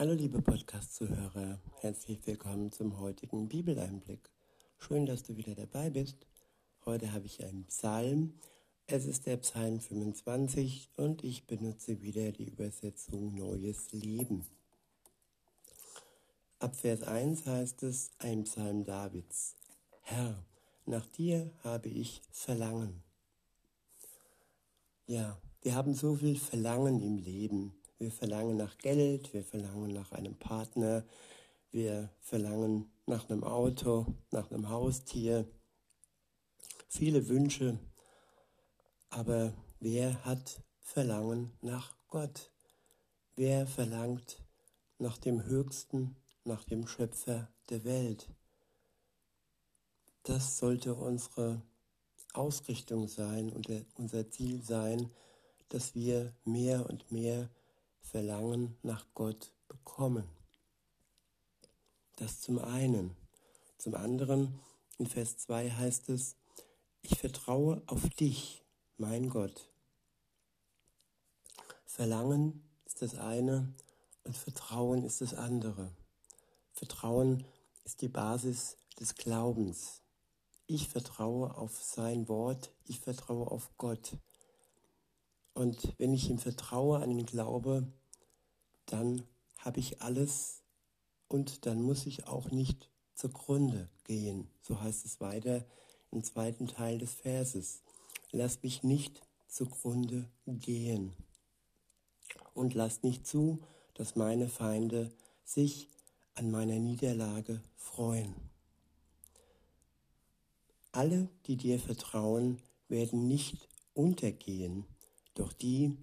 Hallo liebe Podcast-Zuhörer, herzlich willkommen zum heutigen Bibeleinblick. Schön, dass du wieder dabei bist. Heute habe ich einen Psalm. Es ist der Psalm 25 und ich benutze wieder die Übersetzung Neues Leben. Ab Vers 1 heißt es ein Psalm Davids. Herr, nach dir habe ich Verlangen. Ja, wir haben so viel Verlangen im Leben. Wir verlangen nach Geld, wir verlangen nach einem Partner, wir verlangen nach einem Auto, nach einem Haustier. Viele Wünsche. Aber wer hat Verlangen nach Gott? Wer verlangt nach dem Höchsten, nach dem Schöpfer der Welt? Das sollte unsere Ausrichtung sein und unser Ziel sein, dass wir mehr und mehr Verlangen nach Gott bekommen. Das zum einen. Zum anderen, in Vers 2 heißt es, ich vertraue auf dich, mein Gott. Verlangen ist das eine und Vertrauen ist das andere. Vertrauen ist die Basis des Glaubens. Ich vertraue auf sein Wort, ich vertraue auf Gott. Und wenn ich ihm vertraue, an ihn glaube, dann habe ich alles und dann muss ich auch nicht zugrunde gehen. So heißt es weiter im zweiten Teil des Verses. Lass mich nicht zugrunde gehen und lass nicht zu, dass meine Feinde sich an meiner Niederlage freuen. Alle, die dir vertrauen, werden nicht untergehen, doch die,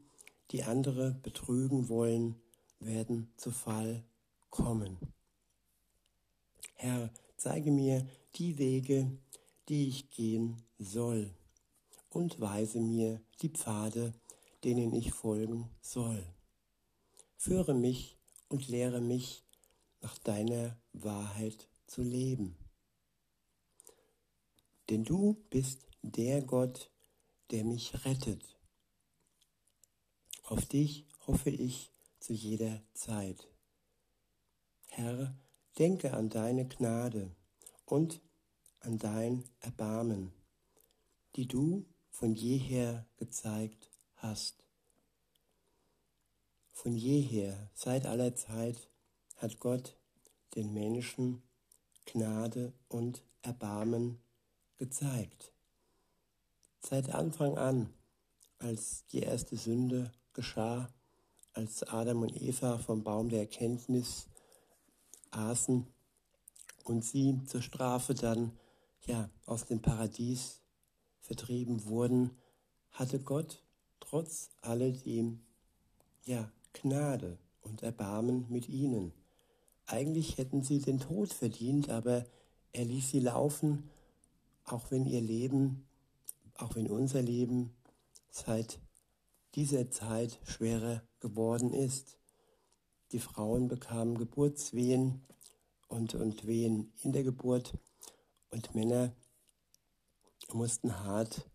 die andere betrügen wollen, werden zu Fall kommen. Herr, zeige mir die Wege, die ich gehen soll, und weise mir die Pfade, denen ich folgen soll. Führe mich und lehre mich, nach deiner Wahrheit zu leben. Denn du bist der Gott, der mich rettet. Auf dich hoffe ich zu jeder Zeit. Herr, denke an deine Gnade und an dein Erbarmen, die du von jeher gezeigt hast. Von jeher, seit aller Zeit, hat Gott den Menschen Gnade und Erbarmen gezeigt. Seit Anfang an, als die erste Sünde geschah, als Adam und Eva vom Baum der Erkenntnis aßen und sie zur Strafe dann ja aus dem Paradies vertrieben wurden, hatte Gott trotz alledem ja Gnade und Erbarmen mit ihnen. Eigentlich hätten sie den Tod verdient, aber er ließ sie laufen, auch wenn ihr Leben, auch wenn unser Leben seit dieser Zeit schwerer geworden ist. Die Frauen bekamen Geburtswehen und, und Wehen in der Geburt und Männer mussten hart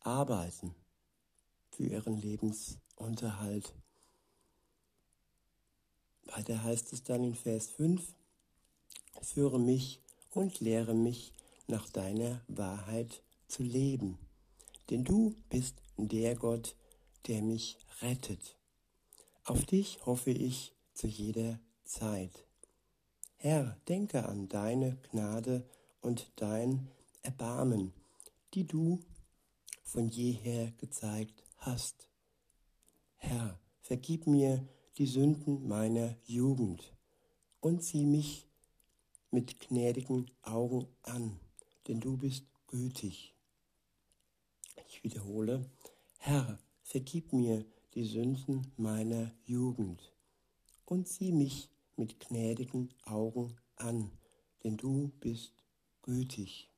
arbeiten für ihren Lebensunterhalt. Weiter heißt es dann in Vers 5, führe mich und lehre mich nach deiner Wahrheit zu leben, denn du bist der Gott, der mich rettet. Auf dich hoffe ich zu jeder Zeit. Herr, denke an deine Gnade und dein Erbarmen, die du von jeher gezeigt hast. Herr, vergib mir die Sünden meiner Jugend und sieh mich mit gnädigen Augen an, denn du bist gütig. Ich wiederhole, Herr, vergib mir die Sünden meiner Jugend und sieh mich mit gnädigen Augen an, denn du bist gütig.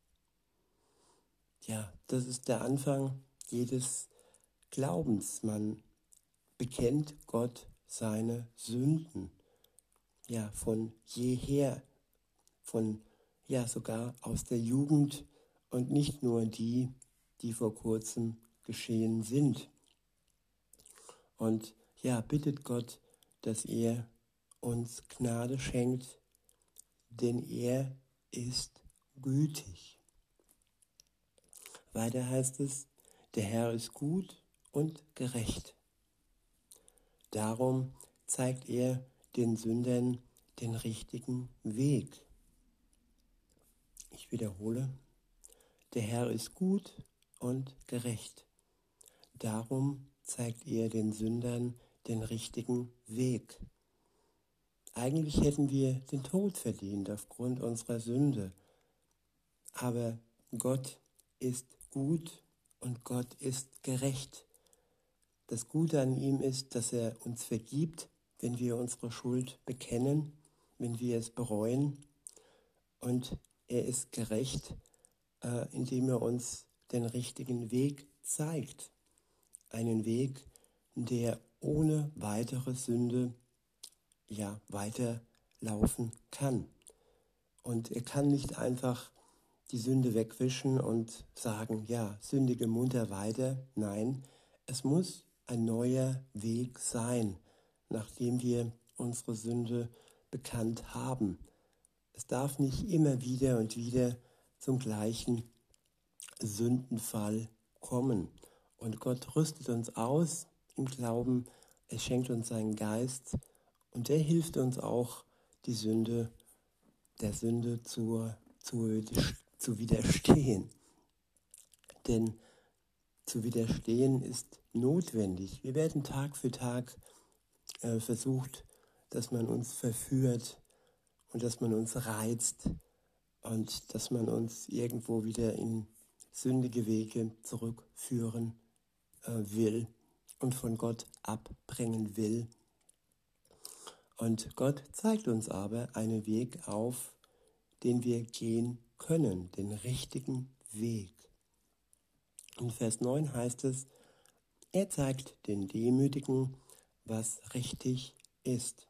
Ja, das ist der Anfang jedes Glaubens. Man bekennt Gott seine Sünden. Ja, von jeher, von ja sogar aus der Jugend und nicht nur die, die vor kurzem geschehen sind. Und ja, bittet Gott, dass er uns Gnade schenkt, denn er ist gütig. Weiter heißt es, der Herr ist gut und gerecht. Darum zeigt er den Sündern den richtigen Weg. Ich wiederhole, der Herr ist gut und gerecht. Darum zeigt er den Sündern den richtigen Weg. Eigentlich hätten wir den Tod verdient aufgrund unserer Sünde. Aber Gott ist gut und Gott ist gerecht. Das Gute an ihm ist, dass er uns vergibt, wenn wir unsere Schuld bekennen, wenn wir es bereuen. Und er ist gerecht, äh, indem er uns den richtigen Weg zeigt. Einen Weg, der ohne weitere Sünde ja weiterlaufen kann. Und er kann nicht einfach die Sünde wegwischen und sagen, ja, sündige munter weiter. Nein, es muss ein neuer Weg sein, nachdem wir unsere Sünde bekannt haben. Es darf nicht immer wieder und wieder zum gleichen Sündenfall kommen. Und Gott rüstet uns aus im Glauben, er schenkt uns seinen Geist und er hilft uns auch, die Sünde, der Sünde zu, zu, zu widerstehen. Denn zu widerstehen ist notwendig. Wir werden Tag für Tag äh, versucht, dass man uns verführt und dass man uns reizt und dass man uns irgendwo wieder in sündige Wege zurückführen äh, will und von Gott abbringen will. Und Gott zeigt uns aber einen Weg auf, den wir gehen können, den richtigen Weg. In Vers 9 heißt es, er zeigt den Demütigen, was richtig ist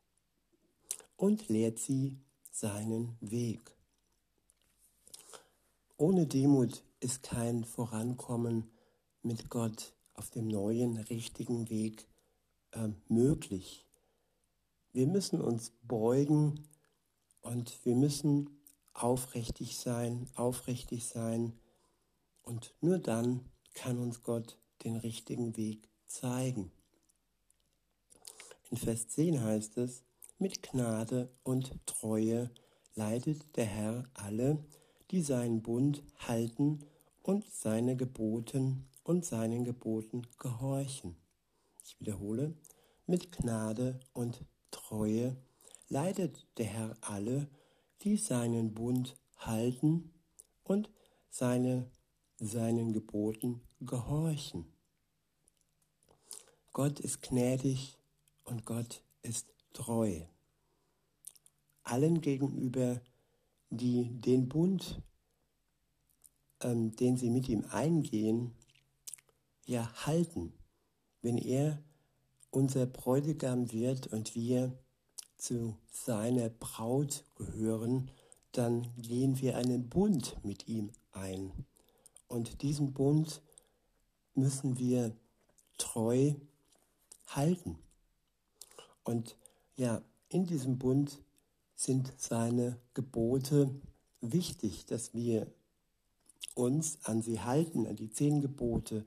und lehrt sie seinen Weg. Ohne Demut ist kein Vorankommen mit Gott auf dem neuen, richtigen Weg äh, möglich. Wir müssen uns beugen und wir müssen aufrichtig sein, aufrichtig sein. Und nur dann kann uns Gott den richtigen Weg zeigen. In Vers 10 heißt es, mit Gnade und Treue leitet der Herr alle, die seinen Bund halten und seine Geboten und seinen Geboten gehorchen. Ich wiederhole, mit Gnade und Treue leitet der Herr alle, die seinen Bund halten und seine, seinen Geboten gehorchen. Gott ist gnädig und Gott ist treu. Allen gegenüber, die den Bund, ähm, den sie mit ihm eingehen, ja halten. Wenn er unser Bräutigam wird und wir zu seiner Braut gehören, dann gehen wir einen Bund mit ihm ein. Und diesen Bund müssen wir treu halten. Und ja, in diesem Bund sind seine Gebote wichtig, dass wir uns an sie halten, an die zehn Gebote,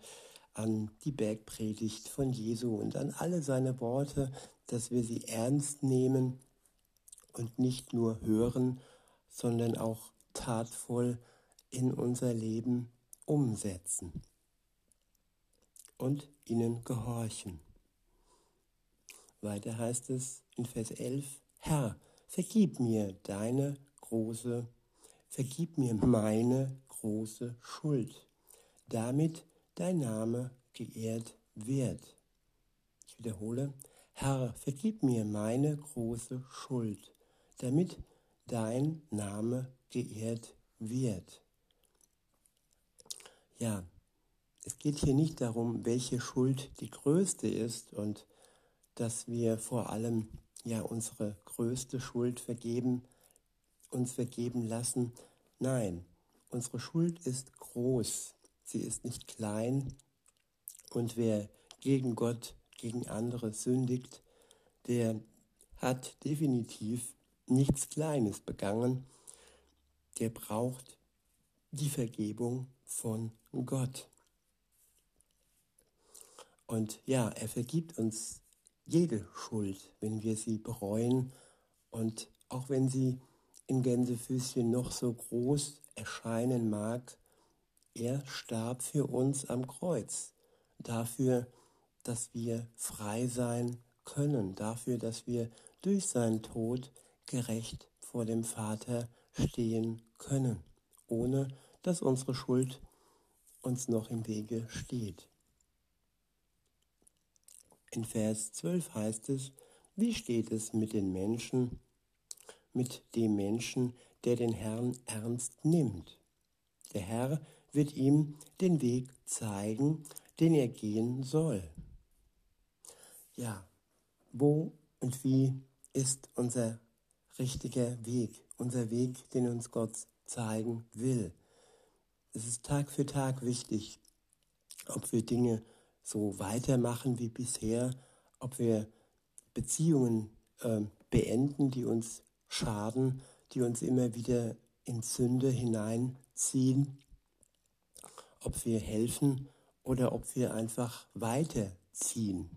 an die Bergpredigt von Jesu und an alle seine Worte, dass wir sie ernst nehmen und nicht nur hören, sondern auch tatvoll in unser Leben umsetzen und ihnen gehorchen. Weiter heißt es in Vers 11, Herr, vergib mir deine große, vergib mir meine große Schuld, damit dein Name geehrt wird. Ich wiederhole, Herr, vergib mir meine große Schuld, damit dein Name geehrt wird. Ja, es geht hier nicht darum, welche Schuld die größte ist und dass wir vor allem ja unsere größte Schuld vergeben, uns vergeben lassen. Nein, unsere Schuld ist groß. Sie ist nicht klein. Und wer gegen Gott, gegen andere sündigt, der hat definitiv nichts Kleines begangen. Der braucht die Vergebung von Gott. Und ja, er vergibt uns jede Schuld, wenn wir sie bereuen und auch wenn sie in Gänsefüßchen noch so groß erscheinen mag, er starb für uns am Kreuz, dafür, dass wir frei sein können, dafür, dass wir durch seinen Tod gerecht vor dem Vater stehen können, ohne dass unsere Schuld uns noch im Wege steht. In Vers 12 heißt es, wie steht es mit den Menschen, mit dem Menschen, der den Herrn ernst nimmt? Der Herr wird ihm den Weg zeigen, den er gehen soll. Ja, wo und wie ist unser richtiger Weg, unser Weg, den uns Gott zeigen will. Es ist Tag für Tag wichtig, ob wir Dinge so weitermachen wie bisher, ob wir Beziehungen äh, beenden, die uns schaden, die uns immer wieder in Sünde hineinziehen, ob wir helfen oder ob wir einfach weiterziehen.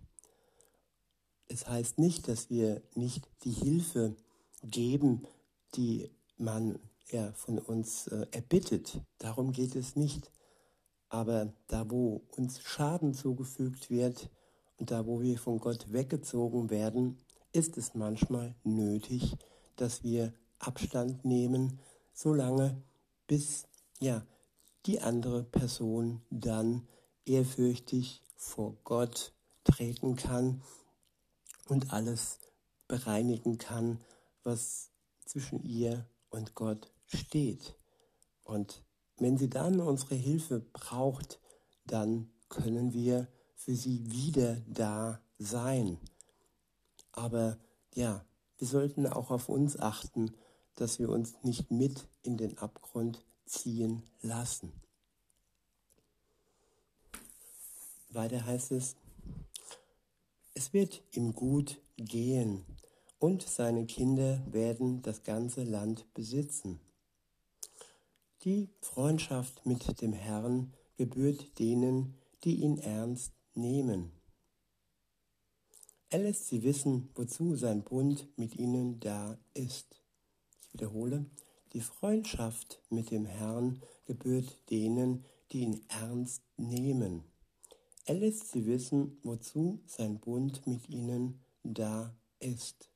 Es heißt nicht, dass wir nicht die Hilfe geben, die man ja, von uns äh, erbittet. Darum geht es nicht. Aber da, wo uns Schaden zugefügt wird und da, wo wir von Gott weggezogen werden, ist es manchmal nötig, dass wir Abstand nehmen, solange bis ja, die andere Person dann ehrfürchtig vor Gott treten kann und alles bereinigen kann, was zwischen ihr und Gott steht. Und wenn sie dann unsere Hilfe braucht, dann können wir für sie wieder da sein. Aber ja, wir sollten auch auf uns achten, dass wir uns nicht mit in den Abgrund ziehen lassen. Weiter heißt es, es wird ihm gut gehen und seine Kinder werden das ganze Land besitzen. Die Freundschaft mit dem Herrn gebührt denen, die ihn ernst nehmen. Er lässt sie wissen, wozu sein Bund mit ihnen da ist. Ich wiederhole, die Freundschaft mit dem Herrn gebührt denen, die ihn ernst nehmen. Er lässt sie wissen, wozu sein Bund mit ihnen da ist.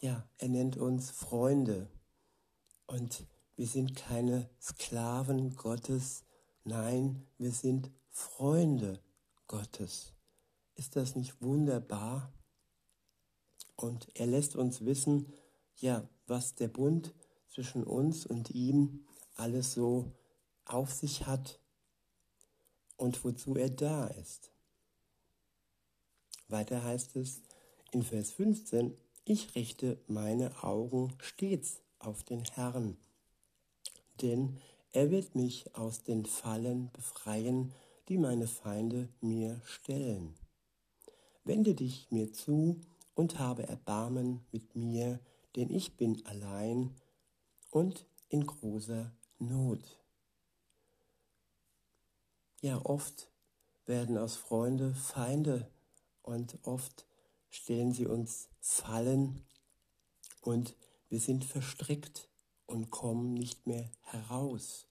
Ja, er nennt uns Freunde und wir sind keine Sklaven Gottes, nein, wir sind Freunde Gottes. Ist das nicht wunderbar? Und er lässt uns wissen, ja, was der Bund zwischen uns und ihm alles so auf sich hat und wozu er da ist. Weiter heißt es in Vers 15, ich richte meine Augen stets auf den Herrn denn er wird mich aus den Fallen befreien, die meine Feinde mir stellen. Wende dich mir zu und habe Erbarmen mit mir, denn ich bin allein und in großer Not. Ja, oft werden aus Freunde Feinde und oft stellen sie uns Fallen und wir sind verstrickt und kommen nicht mehr heraus.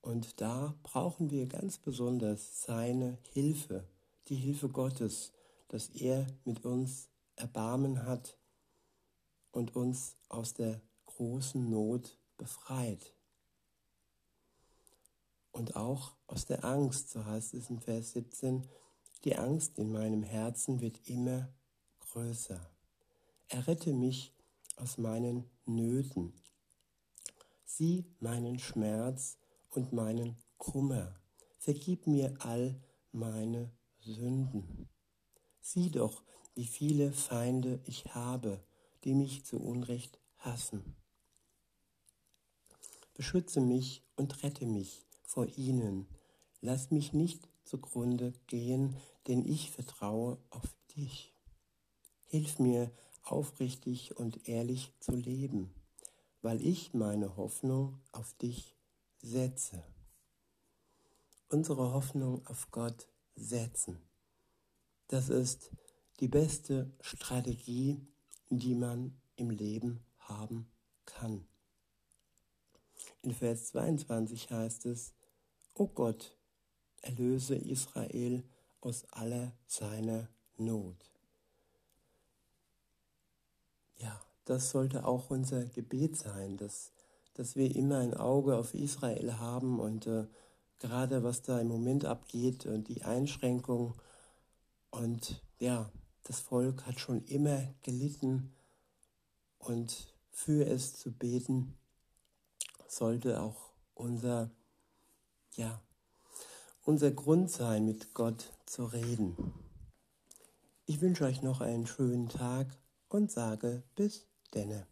Und da brauchen wir ganz besonders seine Hilfe, die Hilfe Gottes, dass er mit uns Erbarmen hat und uns aus der großen Not befreit. Und auch aus der Angst, so heißt es in Vers 17, die Angst in meinem Herzen wird immer größer. Errette mich aus meinen Nöten. Sieh meinen Schmerz und meinen Kummer. Vergib mir all meine Sünden. Sieh doch, wie viele Feinde ich habe, die mich zu Unrecht hassen. Beschütze mich und rette mich vor ihnen. Lass mich nicht zugrunde gehen, denn ich vertraue auf dich. Hilf mir, aufrichtig und ehrlich zu leben, weil ich meine Hoffnung auf dich setze. Unsere Hoffnung auf Gott setzen. Das ist die beste Strategie, die man im Leben haben kann. In Vers 22 heißt es, O Gott, erlöse Israel aus aller seiner Not. Ja, das sollte auch unser Gebet sein, dass, dass wir immer ein Auge auf Israel haben und äh, gerade was da im Moment abgeht und die Einschränkung und ja, das Volk hat schon immer gelitten und für es zu beten sollte auch unser ja, unser Grund sein, mit Gott zu reden. Ich wünsche euch noch einen schönen Tag und sage bis denne.